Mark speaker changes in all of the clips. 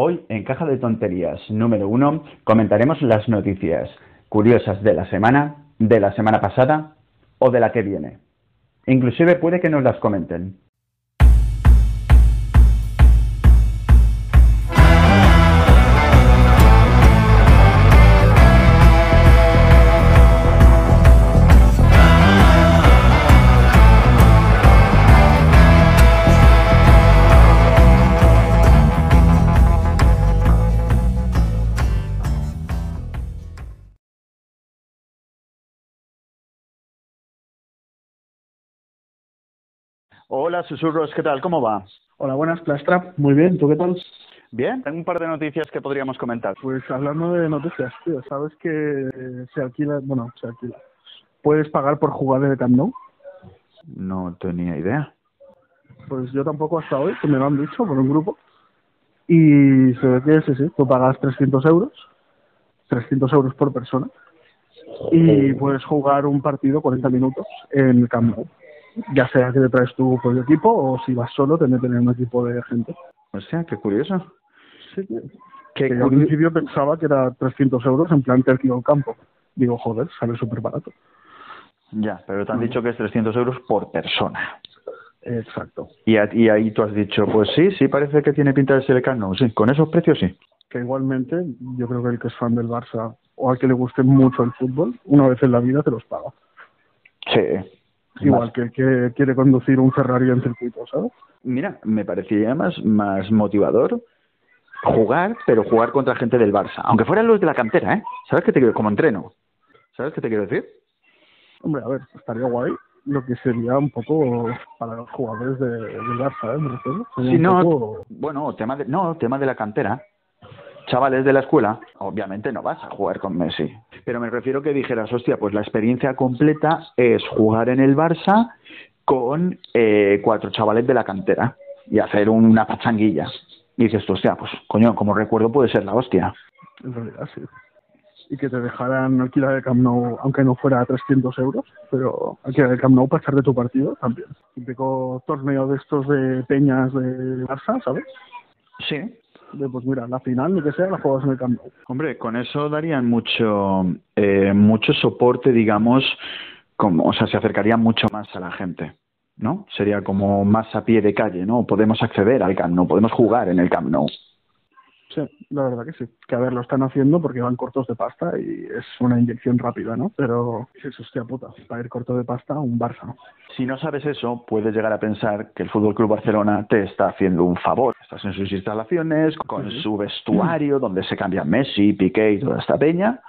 Speaker 1: Hoy, en Caja de Tonterías número uno, comentaremos las noticias curiosas de la semana, de la semana pasada o de la que viene. Inclusive puede que nos las comenten. Hola, susurros, ¿qué tal? ¿Cómo va?
Speaker 2: Hola, buenas, Plastrap. Muy bien, ¿tú qué tal?
Speaker 1: Bien, tengo un par de noticias que podríamos comentar.
Speaker 2: Pues hablando de noticias, tío, ¿sabes que se alquila, bueno, se alquila? ¿Puedes pagar por jugar en el Camp Nou?
Speaker 1: No tenía idea.
Speaker 2: Pues yo tampoco hasta hoy, que me lo han dicho por un grupo. Y se ve que sí, sí, tú pagas 300 euros, 300 euros por persona, y puedes jugar un partido 40 minutos en el Camp Nou ya sea que te traes tu propio equipo o si vas solo, que tener un equipo de gente.
Speaker 1: O sea, qué curioso.
Speaker 2: Sí, que, yo al principio pensaba que era 300 euros en plan tercio al campo. Digo, joder, sale súper barato.
Speaker 1: Ya, pero te han dicho que es 300 euros por persona.
Speaker 2: Exacto.
Speaker 1: Y, y ahí tú has dicho, pues sí, sí, parece que tiene pinta de ser el no, sí, con esos precios sí.
Speaker 2: Que igualmente, yo creo que el que es fan del Barça o al que le guste mucho el fútbol, una vez en la vida te los paga.
Speaker 1: Sí,
Speaker 2: Igual que, que quiere conducir un Ferrari en circuito, ¿sabes?
Speaker 1: Mira, me parecería más, más motivador jugar, pero jugar contra gente del Barça. Aunque fueran los de la cantera, ¿eh? ¿Sabes qué te quiero? Como entreno. ¿Sabes qué te quiero decir?
Speaker 2: Hombre, a ver, estaría guay lo que sería un poco para los jugadores de, del Barça, ¿eh? Me refiero.
Speaker 1: Sí, no, bueno, tema de, no, tema de la cantera chavales de la escuela, obviamente no vas a jugar con Messi. Pero me refiero que dijeras, hostia, pues la experiencia completa es jugar en el Barça con eh, cuatro chavales de la cantera y hacer una pachanguilla. Y dices, hostia, pues coño, como recuerdo puede ser la hostia.
Speaker 2: En realidad sí. Y que te dejaran alquilar el Camp Nou, aunque no fuera a 300 euros, pero alquilar el Camp Nou para echar de tu partido también. Típico torneo de estos de peñas de Barça, ¿sabes?
Speaker 1: Sí,
Speaker 2: pues mira, la final, ni que sea, la juegas en el campo.
Speaker 1: Hombre, con eso darían mucho, eh, mucho soporte, digamos, como, o sea, se acercaría mucho más a la gente, ¿no? Sería como más a pie de calle, ¿no? Podemos acceder al Camp Nou, podemos jugar en el Camp Nou.
Speaker 2: Sí, la verdad que sí. Que a ver, lo están haciendo porque van cortos de pasta y es una inyección rápida, ¿no? Pero es hostia puta, para ir corto de pasta un Barça.
Speaker 1: Si no sabes eso, puedes llegar a pensar que el Fútbol Club Barcelona te está haciendo un favor. Estás en sus instalaciones, con su vestuario, donde se cambia Messi, Piqué y toda esta peña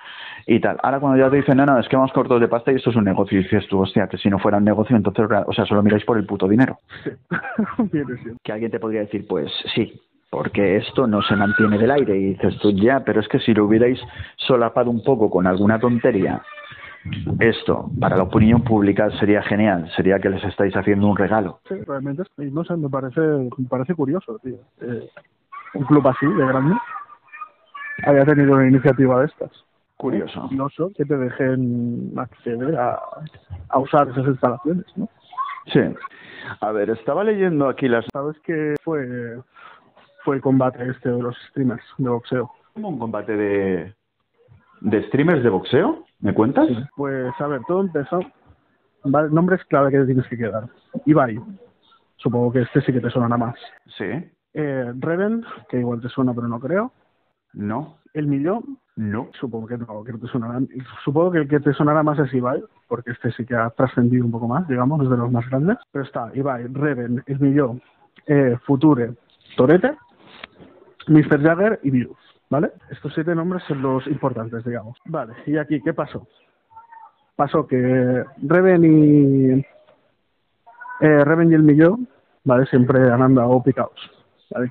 Speaker 1: y tal. Ahora cuando ya te dicen, no, no, es que vamos cortos de pasta y esto es un negocio, y dices tú, hostia, que si no fuera un negocio, entonces, o sea, solo miráis por el puto dinero.
Speaker 2: Sí.
Speaker 1: que alguien te podría decir, pues sí, porque esto no se mantiene del aire y dices tú ya, pero es que si lo hubierais solapado un poco con alguna tontería, esto para la opinión pública sería genial, sería que les estáis haciendo un regalo.
Speaker 2: Sí, realmente, no sé, me parece, me parece curioso, tío. Eh, un club así, de grande, haya tenido una iniciativa de estas.
Speaker 1: Curioso.
Speaker 2: Curioso que te dejen acceder a, a usar esas instalaciones, ¿no?
Speaker 1: Sí. A ver, estaba leyendo aquí las...
Speaker 2: ¿Sabes que fue fue el combate este de los streamers de boxeo.
Speaker 1: ¿Cómo un combate de, de streamers de boxeo? ¿Me cuentas?
Speaker 2: pues a ver, todo empezó. Vale, nombres clave que te tienes que quedar. Ibai. Supongo que este sí que te sonará más.
Speaker 1: Sí.
Speaker 2: Eh, Reven, que igual te suena, pero no creo.
Speaker 1: No.
Speaker 2: El Millón.
Speaker 1: No.
Speaker 2: Supongo que no, que no te sonará. Supongo que el que te sonará más es Ibai, porque este sí que ha trascendido un poco más, digamos, es de los más grandes. Pero está Ibai, Reven, El Millón, eh, Future, Torete Mr. Jagger y Virus, ¿vale? Estos siete nombres son los importantes, digamos. Vale, y aquí, ¿qué pasó? Pasó que Reven y eh, Reven y el Millón, ¿vale? Siempre han andado picados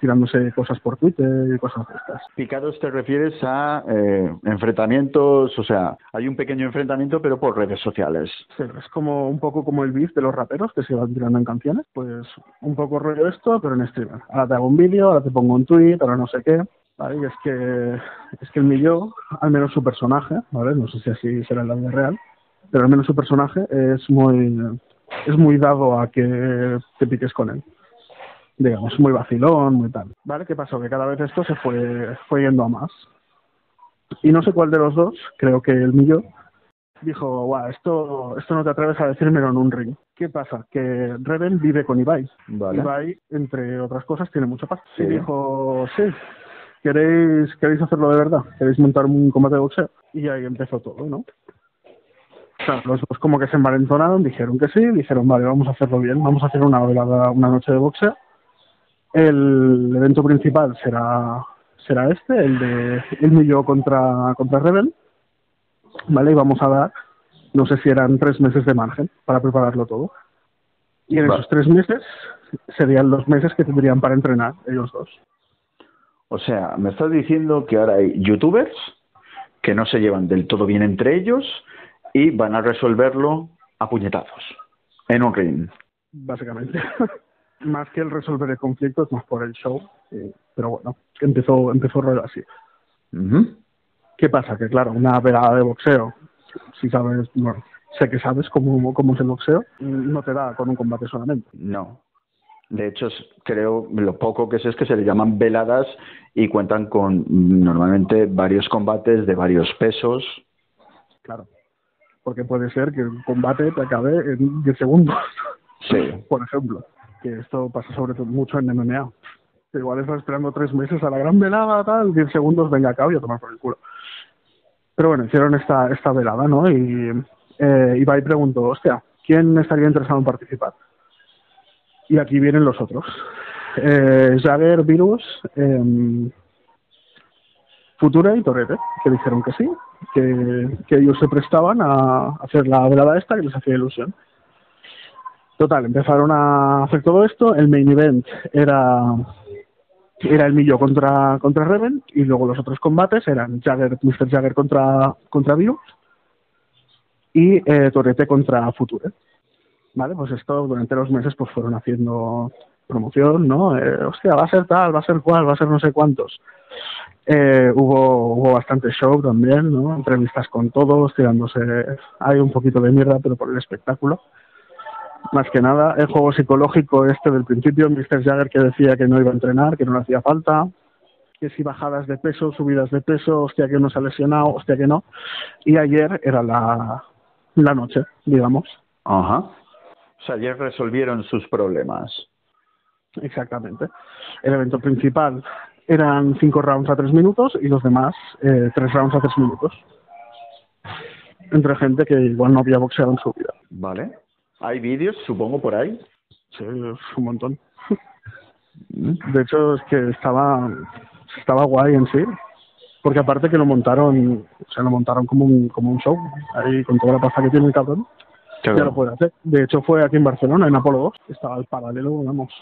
Speaker 2: tirándose cosas por Twitter y cosas de estas.
Speaker 1: Picados te refieres a eh, enfrentamientos, o sea, hay un pequeño enfrentamiento pero por redes sociales.
Speaker 2: Sí, es como un poco como el beef de los raperos que se van tirando en canciones, pues un poco rollo esto pero en streamer. Ahora te hago un vídeo, ahora te pongo un tweet, ahora no sé qué. ¿vale? Y es que, es que el Millón, al menos su personaje, ¿vale? No sé si así será en la vida real, pero al menos su personaje es muy, es muy dado a que te piques con él. Digamos, muy vacilón, muy tal. ¿Vale? ¿Qué pasó? Que cada vez esto se fue, fue yendo a más. Y no sé cuál de los dos, creo que el mío, dijo, guau, esto, esto no te atreves a decírmelo en un ring. ¿Qué pasa? Que Reven vive con Ibai.
Speaker 1: Vale.
Speaker 2: Ibai, entre otras cosas, tiene mucha paz.
Speaker 1: Sí.
Speaker 2: Y dijo, sí, ¿queréis, ¿queréis hacerlo de verdad? ¿Queréis montar un combate de boxeo? Y ahí empezó todo, ¿no? O sea, los dos como que se envalentonaron, dijeron que sí, dijeron, vale, vamos a hacerlo bien, vamos a hacer una velada, una noche de boxeo. El evento principal será será este, el de el yo contra, contra Rebel, ¿vale? Y vamos a dar, no sé si eran tres meses de margen para prepararlo todo. Y en
Speaker 1: Vale.
Speaker 2: esos tres meses serían los meses que tendrían para entrenar ellos dos.
Speaker 1: O sea, me estás diciendo que ahora hay youtubers que no se llevan del todo bien entre ellos y van a resolverlo a puñetazos en un ring.
Speaker 2: básicamente. más que el resolver el conflicto, es más por el show. eh, pero bueno, empezó, empezó rollo así. ¿Qué pasa? Que claro, una velada de boxeo, si sabes, bueno, sé que sabes cómo, cómo es el boxeo, no te da con un combate solamente.
Speaker 1: No. De hecho, creo, lo poco que sé es que se le llaman veladas y cuentan con normalmente varios combates de varios pesos.
Speaker 2: Claro. Porque puede ser que el combate te acabe en 10 segundos,
Speaker 1: Sí.
Speaker 2: por ejemplo. Que esto pasa sobre todo mucho en MMA. Que igual estás esperando tres meses a la gran velada, tal, 10 segundos, venga acá y a tomar por el culo. Pero bueno, hicieron esta, esta velada, ¿no? Y eh, Ibai preguntó, hostia, ¿quién estaría interesado en participar? Y aquí vienen los otros. Eh, Jagger, Virus, em, Futura y Torete, que dijeron que sí, que, que ellos se prestaban a hacer la velada esta que les hacía ilusión. Total, empezaron a hacer todo esto. El main event era era el Millo contra contra Reven y luego los otros combates eran Jagger, Mr. Jagger contra contra Virus y eh, Torete contra Future. Vale, pues esto durante los meses pues fueron haciendo promoción, ¿no? Eh, hostia, va a ser tal, va a ser cual, va a ser no sé cuántos. Eh, hubo, hubo bastante show también, ¿no? Entrevistas con todos, tirándose. Hay un poquito de mierda, pero por el espectáculo. Más que nada, el juego psicológico este del principio, Mr. Jagger que decía que no iba a entrenar, que no le hacía falta, que si bajadas de peso, subidas de peso, hostia que uno se ha lesionado, hostia que no. Y ayer era la, la noche, digamos.
Speaker 1: Ajá. O sea, ayer resolvieron sus problemas.
Speaker 2: Exactamente. El evento principal eran cinco rounds a tres minutos y los demás eh, tres rounds a tres minutos. Entre gente que igual no había boxeado en su vida.
Speaker 1: Vale. ¿Hay vídeos, supongo, por ahí?
Speaker 2: Sí, es un montón. De hecho, es que estaba, estaba guay en sí. Porque aparte que lo montaron, o sea, lo montaron como un, como un show, ahí con toda la pasta que tiene el cabrón, ya lo puede hacer. De hecho, fue aquí en Barcelona, en Apolo 2, estaba al paralelo, vamos,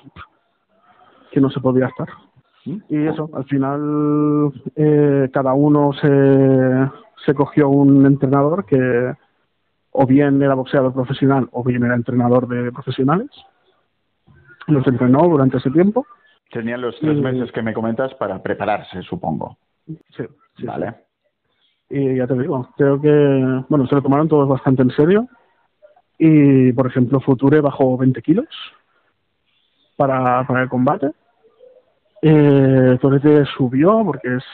Speaker 2: que no se podía estar.
Speaker 1: ¿Mm?
Speaker 2: Y eso, al final eh, cada uno se, se cogió un entrenador que o bien era boxeador profesional o bien era entrenador de profesionales. Los entrenó durante ese tiempo.
Speaker 1: Tenían los tres meses que me comentas para prepararse, supongo.
Speaker 2: Sí, sí,
Speaker 1: vale.
Speaker 2: Y ya te digo, creo que, bueno, se lo tomaron todos bastante en serio. Y, por ejemplo, Future bajó 20 kilos para, para el combate. Eh, Torete subió porque es,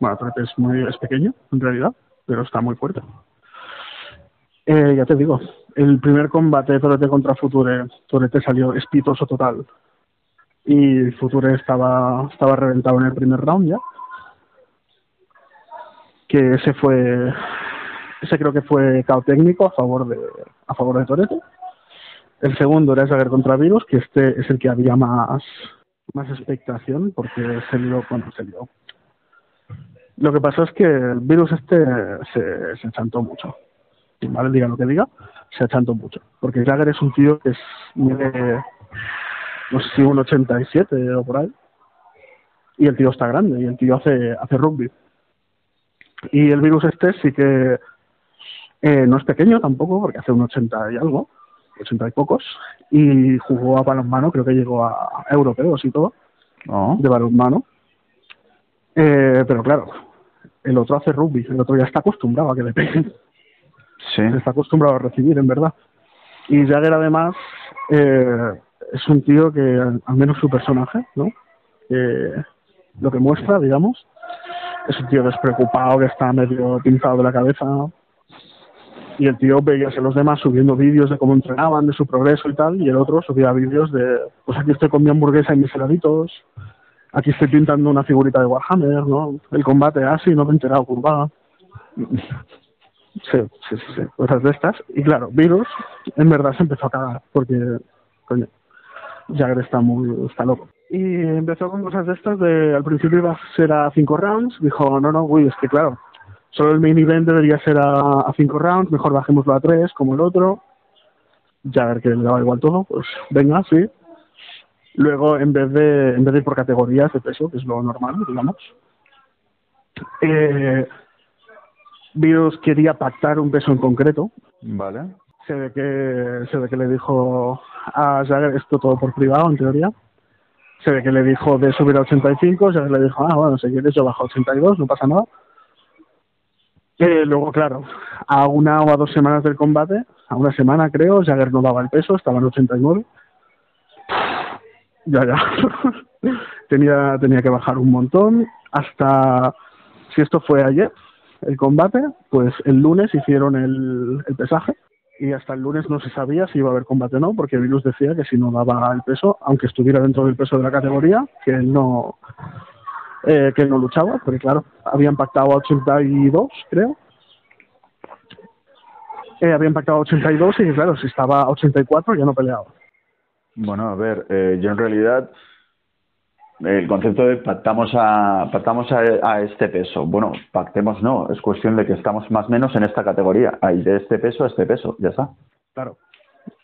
Speaker 2: bueno, Torete es muy es pequeño en realidad, pero está muy fuerte. Eh, ya te digo, el primer combate Torete contra Future, Torete salió espitoso total. Y Future estaba, estaba reventado en el primer round ya. Que ese fue, ese creo que fue cao técnico a favor de, a favor de Torete. El segundo era Jagger contra Virus, que este es el que había más, más expectación porque se lió, bueno, se lió. Lo que pasó es que el virus este se, se chantó mucho. ¿Vale? Diga lo que diga, se achantó mucho. Porque Jagger es un tío que es mide, no sé si un 87 o por ahí. Y el tío está grande, y el tío hace, hace rugby. Y el virus este sí que eh, no es pequeño tampoco, porque hace un 80 y algo, 80 y pocos. Y jugó a balonmano, creo que llegó a europeos y todo
Speaker 1: Oh.
Speaker 2: de balonmano. Eh, pero claro, el otro hace rugby, el otro ya está acostumbrado a que le peguen,
Speaker 1: Sí.
Speaker 2: se está acostumbrado a recibir, en verdad. Y Jagger además, eh, es un tío que, al menos su personaje, ¿no? lo que muestra, digamos, es un tío despreocupado que está medio pinzado de la cabeza. Y el tío veía a los demás subiendo vídeos de cómo entrenaban, de su progreso y tal, y el otro subía vídeos de, pues aquí estoy con mi hamburguesa y mis heladitos, aquí estoy pintando una figurita de Warhammer, ¿no? El combate así, no me he enterado, curvada. Sí, sí, sí, cosas de estas. Y claro, Virus en verdad se empezó a cagar, porque, coño, Jagger está muy, está loco. Y empezó con cosas de estas, de al principio iba a ser a cinco rounds, dijo, no, no, uy, es que claro, solo el main event debería ser a, a cinco rounds, mejor bajémoslo a tres, como el otro. Jagger que le daba igual todo, pues venga, sí. Luego, en vez de, en vez de ir por categorías de peso, que es lo normal, digamos, eh, Virus quería pactar un peso en concreto.
Speaker 1: Vale.
Speaker 2: Se ve que, se ve que le dijo a Jagger esto todo por privado, en teoría. Se ve que le dijo de subir a 85, Jagger le dijo, ah, bueno, si quieres yo bajo a 82, no pasa nada. Eh, luego, claro, a una o a dos semanas del combate, a una semana creo, Jagger no daba el peso, estaba en 89. Ya, ya. tenía, tenía que bajar un montón hasta, si esto fue ayer, el combate, pues el lunes hicieron el, el pesaje y hasta el lunes no se sabía si iba a haber combate o no, porque Virus decía que si no daba el peso, aunque estuviera dentro del peso de la categoría, que él no, eh, que no luchaba, porque claro, habían pactado a 82, creo. Eh, habían pactado a 82 y claro, si estaba a 84 ya no peleaba.
Speaker 1: Bueno, a ver, eh, yo en realidad el concepto de pactamos a pactamos a, este peso. Bueno, pactemos no, es cuestión de que estamos más o menos en esta categoría. Hay de este peso a este peso, ya está.
Speaker 2: Claro.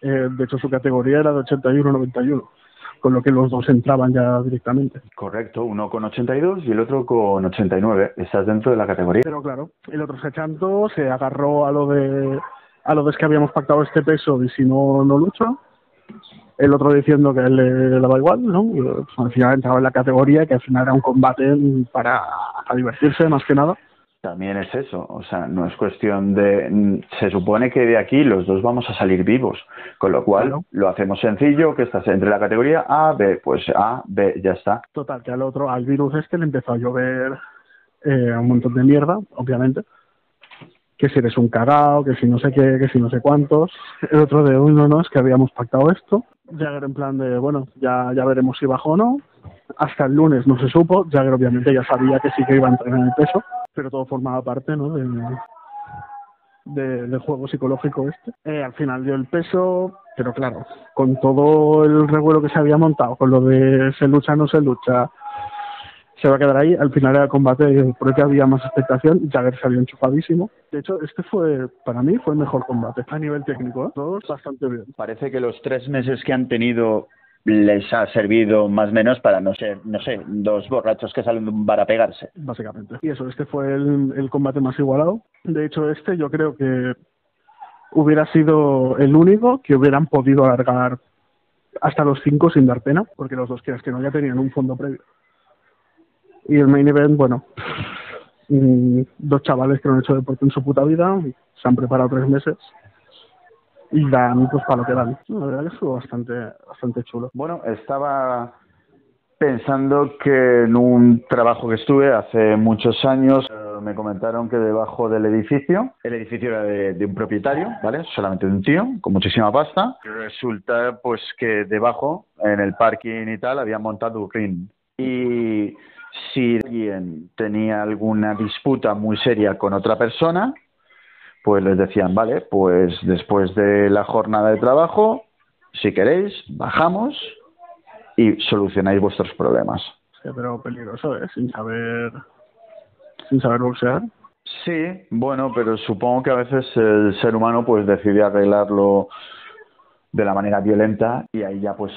Speaker 2: Eh, de hecho, su categoría era de 81-91, con lo que los dos entraban ya directamente.
Speaker 1: Correcto, uno con 82 y el otro con 89. Estás dentro de la categoría.
Speaker 2: Pero claro, el otro se agarró a lo de a lo de que habíamos pactado este peso y si no, no lucho el otro diciendo que le, daba igual, ¿no? Pues, al final entraba en la categoría que al final era un combate para, divertirse más que nada.
Speaker 1: También es eso, o sea, no es cuestión de... Se supone que de aquí los dos vamos a salir vivos, con lo cual lo hacemos sencillo, que estás entre la categoría A, B, pues A, B, ya está.
Speaker 2: Total, que al otro, al virus este le empezó a llover eh, un montón de mierda, obviamente, que si eres un cagao, que si no sé qué, que si no sé cuántos. El otro de uno no, es que habíamos pactado esto. Jagger en plan de, bueno, ya, ya veremos si bajo o no. Hasta el lunes no se supo. Jagger obviamente ya sabía que sí que iba a entrar en el peso, pero todo formaba parte, ¿no? De, del juego psicológico este. Eh, al final dio el peso, pero claro, con todo el revuelo que se había montado, con lo de se lucha, no se lucha, se va a quedar ahí. Al final era el combate por el que había más expectación. Jagger salió enchufadísimo. De hecho, este fue, para mí, fue el mejor combate a nivel técnico. ¿eh? Todos bastante bien.
Speaker 1: Parece que los tres meses que han tenido les ha servido más o menos para no ser, no sé, dos borrachos que salen de un bar a pegarse.
Speaker 2: Básicamente. Y eso, este fue el, el combate más igualado. De hecho, este yo creo que hubiera sido el único que hubieran podido alargar hasta los cinco sin dar pena, porque los dos que que no ya tenían un fondo previo. Y el main event, bueno, mm, dos chavales que no han hecho deporte en su puta vida, se han preparado tres meses y dan pues para lo que dan. La verdad que estuvo bastante, bastante chulo.
Speaker 1: Bueno, estaba pensando que en un trabajo que estuve hace muchos años eh, me comentaron que debajo del edificio, el edificio era de, de, un propietario, ¿vale? Solamente de un tío, con muchísima pasta. Y resulta pues que debajo, en el parking y tal, habían montado un ring. Y si alguien tenía alguna disputa muy seria con otra persona, pues les decían, vale, pues después de la jornada de trabajo, si queréis, bajamos y solucionáis vuestros problemas.
Speaker 2: Sí, pero peligroso, ¿eh? Sin saber, sin saber boxear.
Speaker 1: Sí, bueno, pero supongo que a veces el ser humano pues decide arreglarlo de la manera violenta y ahí ya pues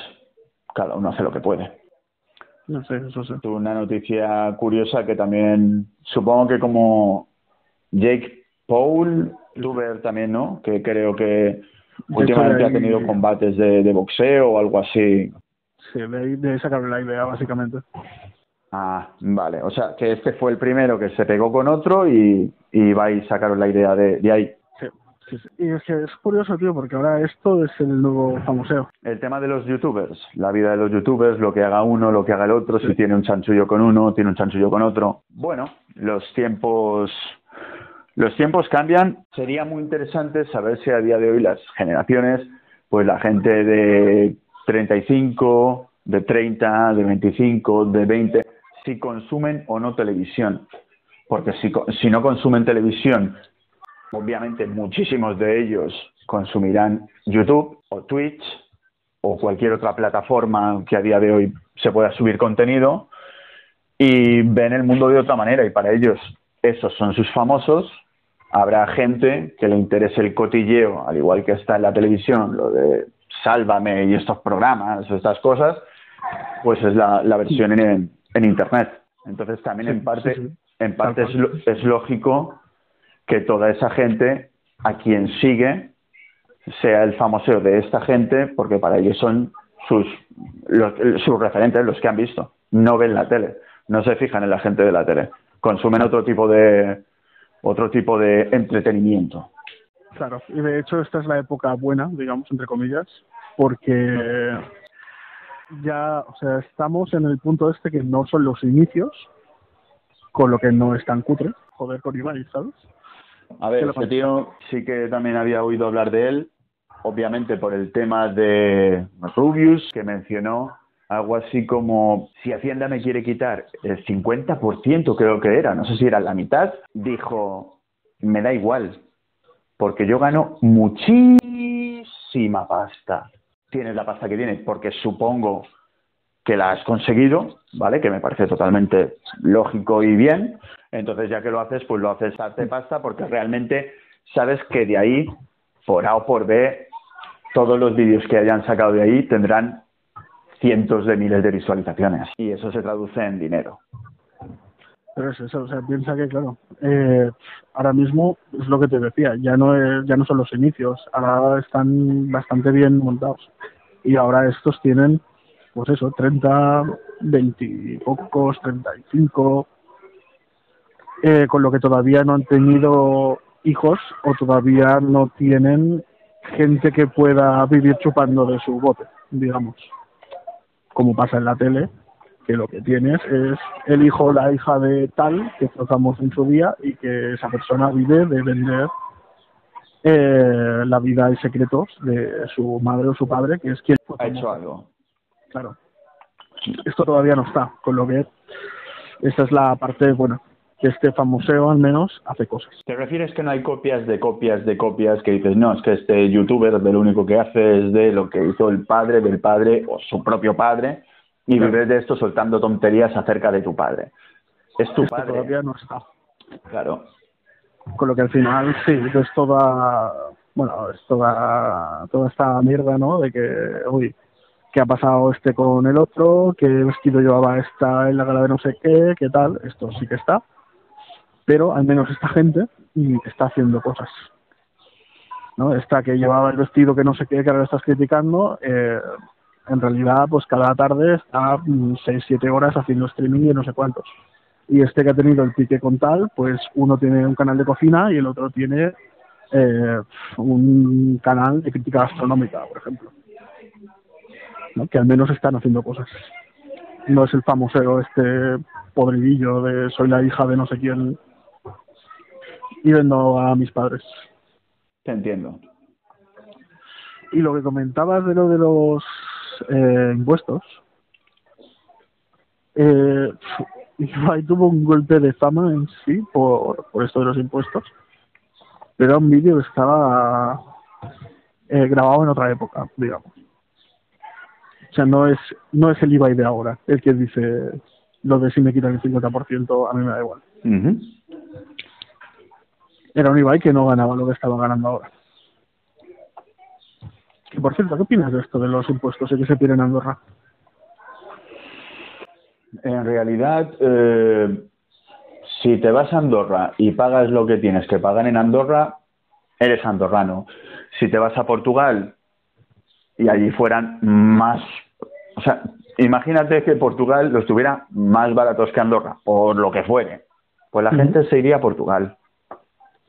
Speaker 1: cada uno hace lo que puede.
Speaker 2: No sé, eso sé.
Speaker 1: Una noticia curiosa que también, supongo que como Jake Paul, Tuber también, ¿no? Que creo que últimamente ha tenido combates de, de, boxeo o algo así.
Speaker 2: Sí, de, de sacar la idea, básicamente.
Speaker 1: Ah, vale. O sea, que este fue el primero que se pegó con otro y, y vais a sacar la idea de, de ahí.
Speaker 2: Y es que es curioso, tío, porque ahora esto es el nuevo famoseo.
Speaker 1: El tema de los youtubers, la vida de los youtubers, lo que haga uno, lo que haga el otro, si tiene un chanchullo con uno, tiene un chanchullo con otro. Bueno, los tiempos los tiempos cambian. Sería muy interesante saber si a día de hoy las generaciones, pues la gente de 35, de 30, de 25, de 20, si consumen o no televisión. Porque si, si no consumen televisión, obviamente muchísimos de ellos consumirán YouTube o Twitch o cualquier otra plataforma que a día de hoy se pueda subir contenido y ven el mundo de otra manera y para ellos esos son sus famosos. Habrá gente que le interese el cotilleo, al igual que está en la televisión, lo de Sálvame y estos programas, estas cosas, pues es la, versión en, en, Internet. Entonces también en parte, en parte es, es lógico que toda esa gente a quien sigue sea el famoseo de esta gente, porque para ellos son sus, sus referentes, los que han visto. No ven la tele, no se fijan en la gente de la tele. Consumen otro tipo de, otro tipo de entretenimiento.
Speaker 2: Claro, y de hecho esta es la época buena, digamos, entre comillas, porque ya, o sea, estamos en el punto este que no son los inicios, con lo que no es tan cutre, joder con Ibai, ¿sabes?
Speaker 1: A ver, ese tío sí que también había oído hablar de él, obviamente por el tema de Rubius, que mencionó algo así como, si Hacienda me quiere quitar el 50%, creo que era, no sé si era la mitad, dijo, me da igual, porque yo gano muchísima pasta. Tienes la pasta que tienes, porque supongo que la has conseguido, ¿vale? Que me parece totalmente lógico y bien. Entonces, ya que lo haces, pues lo haces a pasta, porque realmente sabes que de ahí, por A o por B, todos los vídeos que hayan sacado de ahí tendrán cientos de miles de visualizaciones y eso se traduce en dinero.
Speaker 2: Pero es eso, o sea, piensa que, claro, eh, ahora mismo es lo que te decía, ya no, es, ya no son los inicios, ahora están bastante bien montados. Y ahora estos tienen, pues eso, 30, 20 pocos, 35, eh, con lo que todavía no han tenido hijos o todavía no tienen gente que pueda vivir chupando de su bote, digamos como pasa en la tele, que lo que tienes es el hijo o la hija de tal que tratamos en su día y que esa persona vive de vender eh, la vida y secretos de su madre o su padre, que es quien
Speaker 1: ha hecho algo.
Speaker 2: Claro. Esto todavía no está, con lo que esta es la parte buena que este famoseo al menos hace cosas.
Speaker 1: ¿Te refieres que no hay copias de copias de copias que dices, no, es que este youtuber lo único que hace es de lo que hizo el padre del padre o su propio padre y vives de esto soltando tonterías acerca de tu padre? Es tu padre.
Speaker 2: todavía no está.
Speaker 1: Claro.
Speaker 2: Con lo que al final, sí, es toda, bueno, es toda, toda esta mierda, ¿no? De que, uy, ¿qué ha pasado este con el otro? ¿Qué vestido llevaba esta en la gala de no sé qué? ¿Qué tal? Esto sí que está pero al menos esta gente está haciendo cosas. ¿no? Esta que llevaba el vestido que no sé qué, que ahora estás criticando, eh, en realidad, pues cada tarde está 6-7 mm, horas haciendo streaming y no sé cuántos. Y este que ha tenido el pique con tal, pues uno tiene un canal de cocina y el otro tiene eh, un canal de crítica gastronómica, por ejemplo. ¿no? Que al menos están haciendo cosas. No es el famoso este podridillo de soy la hija de no sé quién y vendo a mis padres.
Speaker 1: Te entiendo.
Speaker 2: Y lo que comentabas de lo de los eh, impuestos, eh, ahí tuvo un golpe de fama en sí por, por esto de los impuestos, pero era un vídeo que estaba eh, grabado en otra época, digamos. O sea, no es, no es el IVA de ahora, el que dice lo de si me quitan el 50%, a mí me da igual era un Ibai que no ganaba lo que estaba ganando ahora. Y por cierto, ¿qué opinas de esto de los impuestos que se piden en Andorra?
Speaker 1: En realidad, eh, si te vas a Andorra y pagas lo que tienes que pagar en Andorra, eres andorrano. Si te vas a Portugal y allí fueran más, o sea, imagínate que Portugal los tuviera más baratos que Andorra, por lo que fuere, pues la gente se iría a Portugal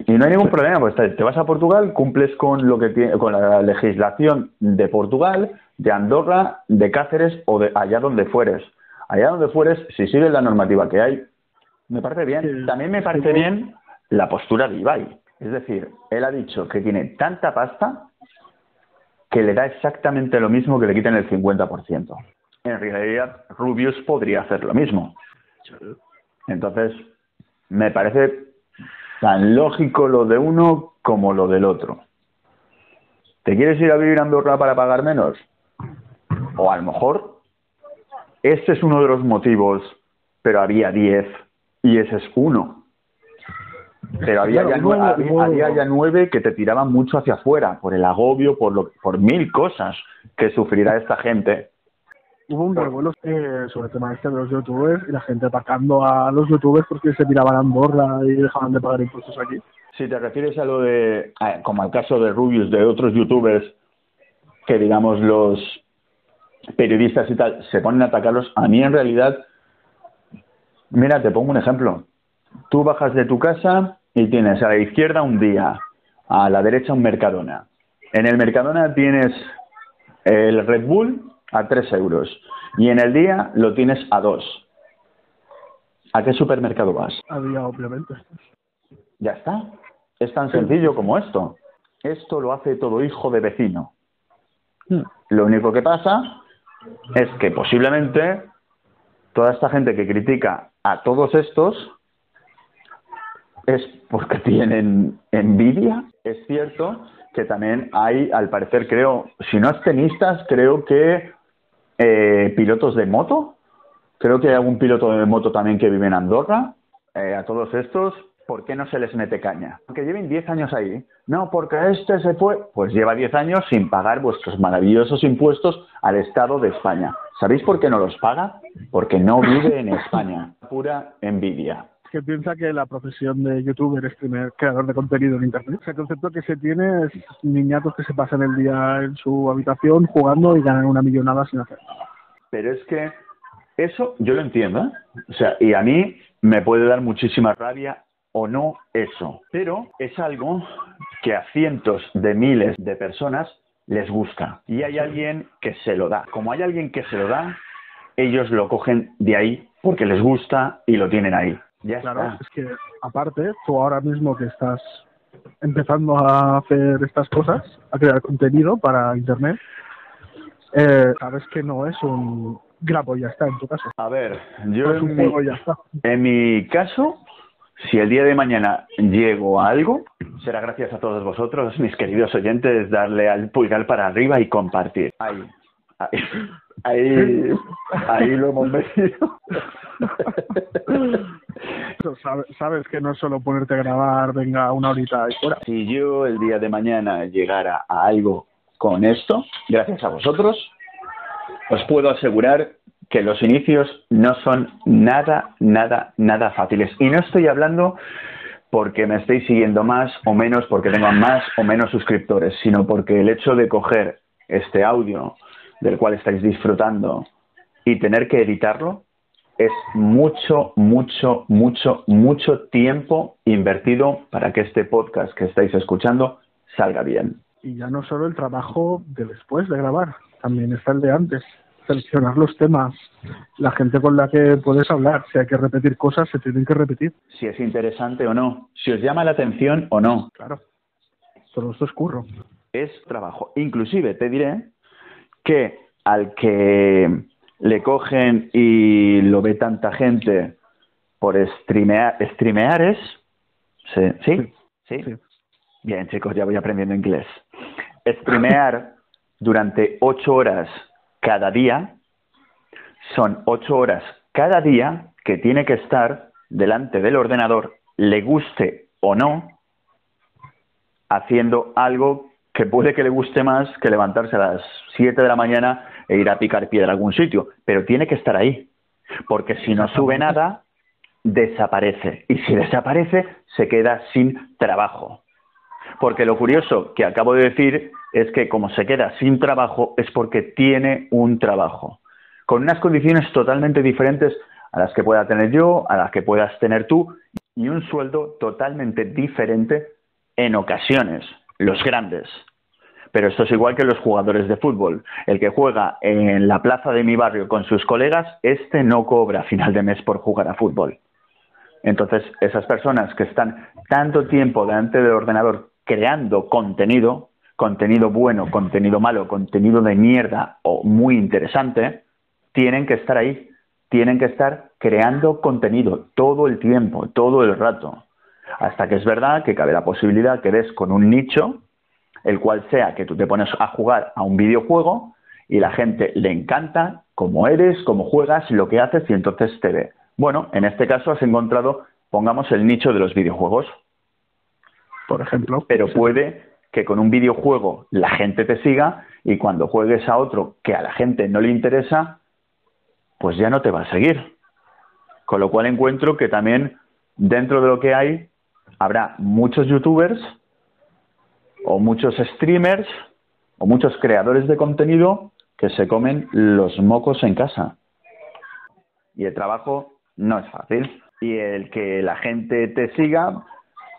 Speaker 1: Y no hay ningún problema, pues te, vas a Portugal, cumples con lo que tiene, con la legislación de Portugal, de Andorra, de Cáceres o de allá donde fueres. Allá donde fueres, si sigues la normativa que hay, me parece bien. También me parece bien la postura de Ibai. Es decir, él ha dicho que tiene tanta pasta que le da exactamente lo mismo que le quiten el 50%. En realidad, Rubius podría hacer lo mismo. Entonces, me parece tan lógico lo de uno como lo del otro. ¿Te quieres ir a vivir a Andorra para pagar menos? O a lo mejor este es uno de los motivos, pero había 10 y ese es uno. Pero había, ya, nueve, ya nueve que te tiraban mucho hacia afuera, por el agobio, por, lo, por mil cosas que sufrirá esta gente.
Speaker 2: Hubo un revuelo eh, sobre el tema este de los youtubers y la gente atacando a los youtubers porque se tiraban a Andorra y dejaban de pagar impuestos aquí.
Speaker 1: Si te refieres a lo de, como al caso de Rubius, de otros youtubers, que digamos los periodistas y tal se ponen a atacarlos, a mí en realidad, mira, te pongo un ejemplo. Tú bajas de tu casa y tienes a la izquierda un día, a la derecha un Mercadona. En el Mercadona tienes el Red Bull a 3 euros y en el día lo tienes a 2. ¿A qué supermercado vas?
Speaker 2: A día, obviamente.
Speaker 1: Ya está. Es tan sencillo como esto. Esto lo hace todo hijo de vecino. Hmm. Lo único que pasa es que posiblemente toda esta gente que critica a todos estos es porque tienen envidia. Es cierto que también hay, al parecer, creo, si no es tenistas, creo que eh, pilotos de moto. Creo que hay algún piloto de moto también que vive en Andorra. Eh, a todos estos, ¿por qué no se les mete caña? Aunque lleven 10 años ahí. No, porque este se fue. Pues lleva 10 años sin pagar vuestros maravillosos impuestos al Estado de España. ¿Sabéis por qué no los paga? Porque no vive en España. Pura envidia
Speaker 2: que piensa que la profesión de youtuber es primer creador de contenido en internet. El concepto que se tiene es niñatos que se pasan el día en su habitación jugando y ganan una millonada sin hacer nada.
Speaker 1: Pero es que eso yo lo entiendo, ¿eh? O sea, y a mí me puede dar muchísima rabia o no eso, pero es algo que a cientos de miles de personas les gusta y hay alguien que se lo da. Como hay alguien que se lo da, ellos lo cogen de ahí porque les gusta y lo tienen ahí
Speaker 2: claro, es que aparte, tú ahora mismo que estás empezando a hacer estas cosas, a crear contenido para Internet, eh, sabes que no es un grabo ya está en tu caso.
Speaker 1: A ver, yo en, mi, en mi caso, si el día de mañana llego a algo, será gracias a todos vosotros, mis queridos oyentes, darle al pulgar para arriba y compartir. Ahí, ahí, ahí, lo hemos metido.
Speaker 2: sabes, que no es solo ponerte a grabar, venga, una horita y fuera.
Speaker 1: Si yo el día de mañana llegara a algo con esto, gracias a vosotros, os puedo asegurar que los inicios no son nada, nada, nada fáciles. Y no estoy hablando porque me estéis siguiendo más o menos, porque tengo más o menos suscriptores, sino porque el hecho de coger este audio del cual estáis disfrutando y tener que editarlo es mucho, mucho, mucho, mucho tiempo invertido para que este podcast que estáis escuchando salga bien.
Speaker 2: Y ya no solo el trabajo de después de grabar, también está el de antes. Seleccionar los temas, la gente con la que puedes hablar, si hay que repetir cosas, se tienen que repetir.
Speaker 1: Si es interesante o no, si os llama la atención o no.
Speaker 2: Claro, todo esto es curro.
Speaker 1: Es trabajo. Inclusive te diré que al que le cogen y lo ve tanta gente por streamear, streamear es, ¿Sí? ¿Sí? Bien, chicos, ya voy aprendiendo inglés. Streamear durante ocho horas cada día son ocho horas cada día que tiene que estar delante del ordenador, le guste o no, haciendo algo que puede que le guste más que levantarse a las 7 de la mañana e ir a picar piedra a algún sitio, pero tiene que estar ahí, porque si no sube nada, desaparece. Y si desaparece, se queda sin trabajo. Porque lo curioso que acabo de decir es que como se queda sin trabajo es porque tiene un trabajo, con unas condiciones totalmente diferentes a las que pueda tener yo, a las que puedas tener tú, y un sueldo totalmente diferente en ocasiones, los grandes. Pero esto es igual que los jugadores de fútbol. El que juega en la plaza de mi barrio con sus colegas, este no cobra final de mes por jugar a fútbol. Entonces, esas personas que están tanto tiempo delante del ordenador creando contenido, contenido bueno, contenido malo, contenido de mierda o muy interesante, tienen que estar ahí, tienen que estar creando contenido todo el tiempo, todo el rato. Hasta que es verdad que cabe la posibilidad que des con un nicho, el cual sea que tú te pones a jugar a un videojuego y la gente le encanta cómo eres, cómo juegas, lo que haces y entonces te ve. Bueno, en este caso has encontrado, pongamos el nicho de los videojuegos.
Speaker 2: Por ejemplo.
Speaker 1: Pero puede que con un videojuego la gente te siga y cuando juegues a otro que a la gente no le interesa, pues ya no te va a seguir. Con lo cual encuentro que también dentro de lo que hay habrá muchos youtubers o muchos streamers o muchos creadores de contenido que se comen los mocos en casa. Y el trabajo no es fácil. Y el que la gente te siga,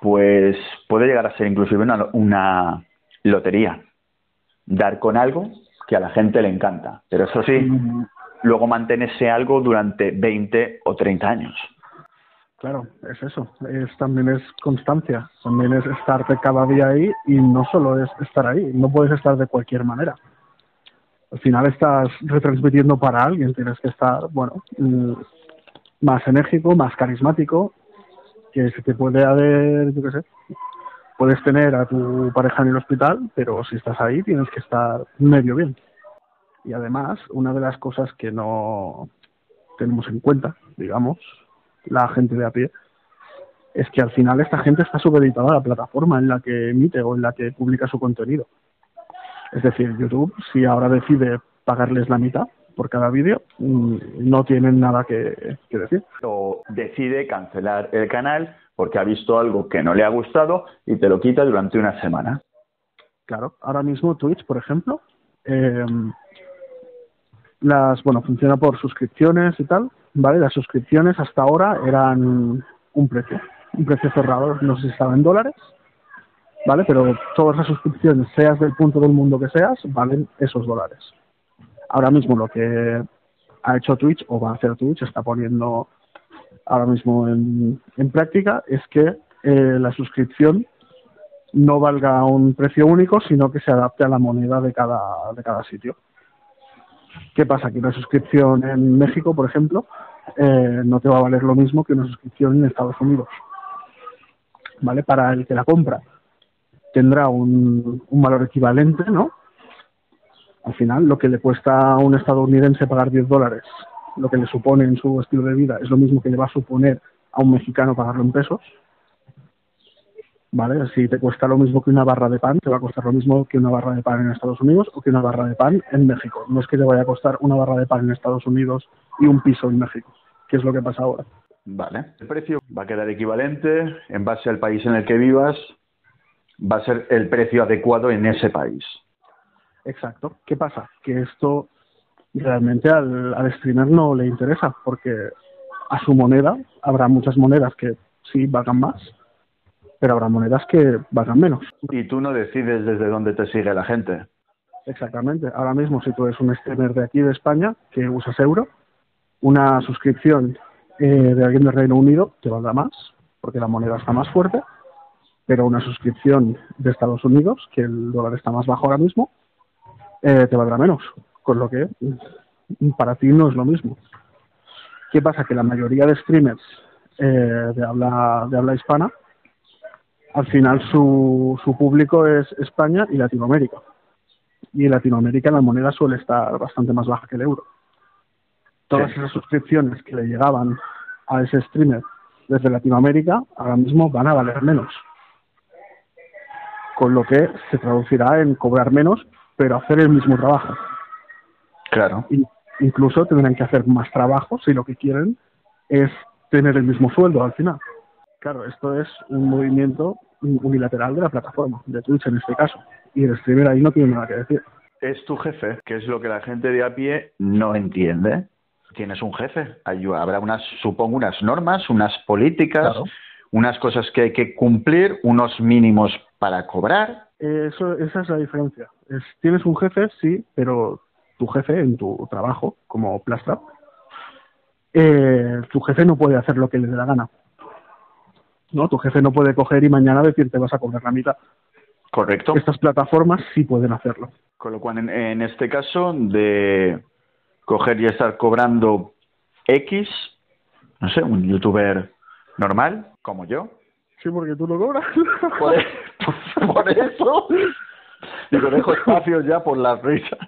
Speaker 1: pues puede llegar a ser inclusive una, una lotería. Dar con algo que a la gente le encanta. Pero eso sí, luego mantenerse algo durante 20 o 30 años.
Speaker 2: Claro, es eso. Es, también es constancia. También es estarte cada día ahí y no solo es estar ahí. No puedes estar de cualquier manera. Al final estás retransmitiendo para alguien. Tienes que estar, bueno, mm, más enérgico, más carismático, que se te puede haber, yo qué sé, puedes tener a tu pareja en el hospital, pero si estás ahí tienes que estar medio bien. Y además, una de las cosas que no tenemos en cuenta, digamos, la gente de a pie, es que al final esta gente está supeditada a la plataforma en la que emite o en la que publica su contenido. Es decir, YouTube, si ahora decide pagarles la mitad por cada vídeo, mm, no tienen nada que, que decir.
Speaker 1: O decide cancelar el canal porque ha visto algo que no le ha gustado y te lo quita durante una semana.
Speaker 2: Claro, ahora mismo Twitch, por ejemplo, eh, las, bueno, funciona por suscripciones y tal, ¿vale? Las suscripciones hasta ahora eran un precio, un precio cerrado, no sé si estaba en dólares, ¿vale? Pero todas las suscripciones, seas del punto del mundo que seas, valen esos dólares. Ahora mismo lo que ha hecho Twitch o va a hacer Twitch, está poniendo ahora mismo en, práctica, es que eh, la suscripción no valga un precio único, sino que se adapte a la moneda de cada, de cada sitio. ¿Qué pasa? Que una suscripción en México, por ejemplo, eh, no te va a valer lo mismo que una suscripción en Estados Unidos. ¿Vale? Para el que la compra tendrá un, un valor equivalente, ¿no? Al final, lo que le cuesta a un estadounidense pagar 10 dólares, lo que le supone en su estilo de vida, es lo mismo que le va a suponer a un mexicano pagarlo en pesos. ¿Vale? Si te cuesta lo mismo que una barra de pan, te va a costar lo mismo que una barra de pan en Estados Unidos o que una barra de pan en México. No es que te vaya a costar una barra de pan en Estados Unidos y un piso en México, que es lo que pasa ahora.
Speaker 1: Vale. El precio va a quedar equivalente en base al país en el que vivas, va a ser el precio adecuado en ese país.
Speaker 2: Exacto. ¿Qué pasa? Que esto realmente al, al streamer no le interesa, porque a su moneda habrá muchas monedas que sí valgan más, pero habrá monedas que valgan menos.
Speaker 1: Y tú no decides desde dónde te sigue la gente.
Speaker 2: Exactamente. Ahora mismo, si tú eres un streamer de aquí de España que usas euro, una suscripción eh, de alguien del Reino Unido te valdrá más, porque la moneda está más fuerte, pero una suscripción de Estados Unidos, que el dólar está más bajo ahora mismo, eh, te valdrá menos. Con lo que mm, para ti no es lo mismo. ¿Qué pasa? Que la mayoría de streamers eh, de, habla, de habla hispana al final su, su público es España y Latinoamérica. Y en Latinoamérica la moneda suele estar bastante más baja que el euro. Todas esas suscripciones que le llegaban a ese streamer desde Latinoamérica ahora mismo van a valer menos. Con lo que se traducirá en cobrar menos, pero hacer el mismo trabajo.
Speaker 1: Claro.
Speaker 2: Y incluso tendrán que hacer más trabajo si lo que quieren es tener el mismo sueldo al final. Claro, esto es un movimiento unilateral de la plataforma, de Twitch en este caso. Y el streamer ahí no tiene nada que decir.
Speaker 1: Es tu jefe, que es lo que la gente de a pie no entiende. Tienes un jefe, habrá unas, supongo, unas normas, unas políticas, unas cosas que hay que cumplir, unos mínimos para cobrar.
Speaker 2: Eso, esa es la diferencia. Es, tienes un jefe, sí, pero tu jefe en tu trabajo, como Plastra, eh, tu jefe no puede hacer lo que le dé la gana. ¿No? Tu jefe no puede coger y mañana decirte vas a cobrar la mitad.
Speaker 1: Correcto.
Speaker 2: Estas plataformas sí pueden hacerlo.
Speaker 1: Con lo cual, en, este caso, de coger y estar cobrando X, no sé, un youtuber normal, como yo.
Speaker 2: Sí, porque tú lo cobras.
Speaker 1: Por, e-, por eso. Digo, dejo espacio ya por las risas.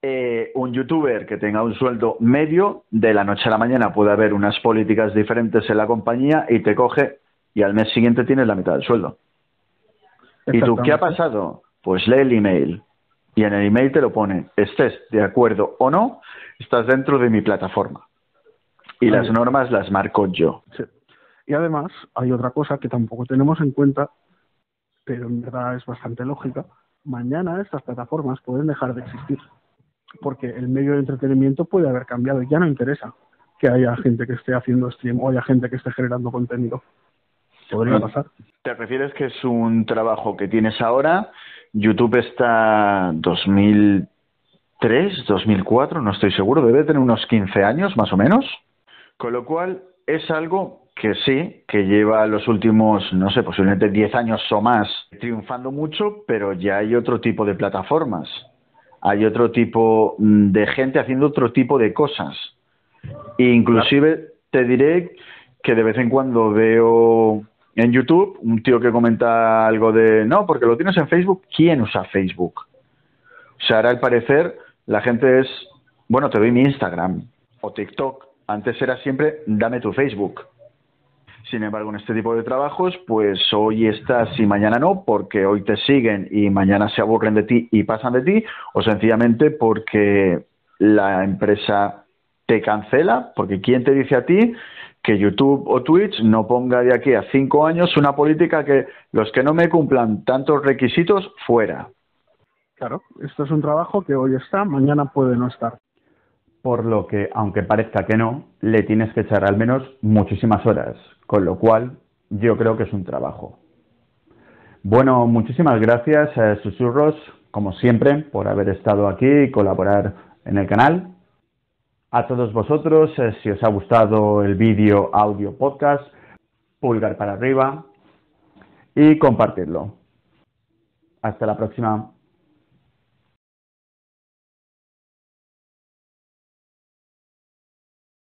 Speaker 1: Eh, un youtuber que tenga un sueldo medio, de la noche a la mañana puede haber unas políticas diferentes en la compañía y te coge y al mes siguiente tienes la mitad del sueldo. ¿Y tú qué ha pasado? Pues lee el email y en el email te lo pone, estés de acuerdo o no, estás dentro de mi plataforma. Y las normas las marco yo.
Speaker 2: Y además hay otra cosa que tampoco tenemos en cuenta, pero en verdad es bastante lógica. Mañana estas plataformas pueden dejar de existir porque el medio de entretenimiento puede haber cambiado. Ya no interesa que haya gente que esté haciendo stream o haya gente que esté generando contenido. Podría pasar.
Speaker 1: ¿Te refieres que es un trabajo que tienes ahora? YouTube está 2003, 2004, no estoy seguro, debe tener unos 15 años más o menos. Con lo cual es algo que sí, que lleva los últimos, no sé, posiblemente 10 años o más triunfando mucho, pero ya hay otro tipo de plataformas hay otro tipo mm, de gente haciendo otro tipo de cosas. Inclusive te diré que de vez en cuando veo en YouTube un tío que comenta algo de, no, porque lo tienes en Facebook, ¿quién usa Facebook? O sea, ahora al parecer la gente es, bueno, te doy mi Instagram o TikTok. Antes era siempre, dame tu Facebook. Sin embargo, en este tipo de trabajos, pues hoy estás y mañana no, porque hoy te siguen y mañana se aburren de ti y pasan de ti, o sencillamente porque la empresa te cancela, porque ¿quién te dice a ti que YouTube o Twitch no ponga de aquí a cinco años una política que los que no me cumplan tantos requisitos fuera?
Speaker 2: Claro, esto es un trabajo que hoy está, mañana puede no estar
Speaker 3: por lo que, aunque parezca que no, le tienes que echar al menos muchísimas horas, con lo cual yo creo que es un trabajo. Bueno, muchísimas gracias, a eh, Susurros, como siempre, por haber estado aquí y colaborar en el canal. A todos vosotros, eh, si os ha gustado el vídeo, audio, podcast, pulgar para arriba y compartirlo. Hasta la próxima.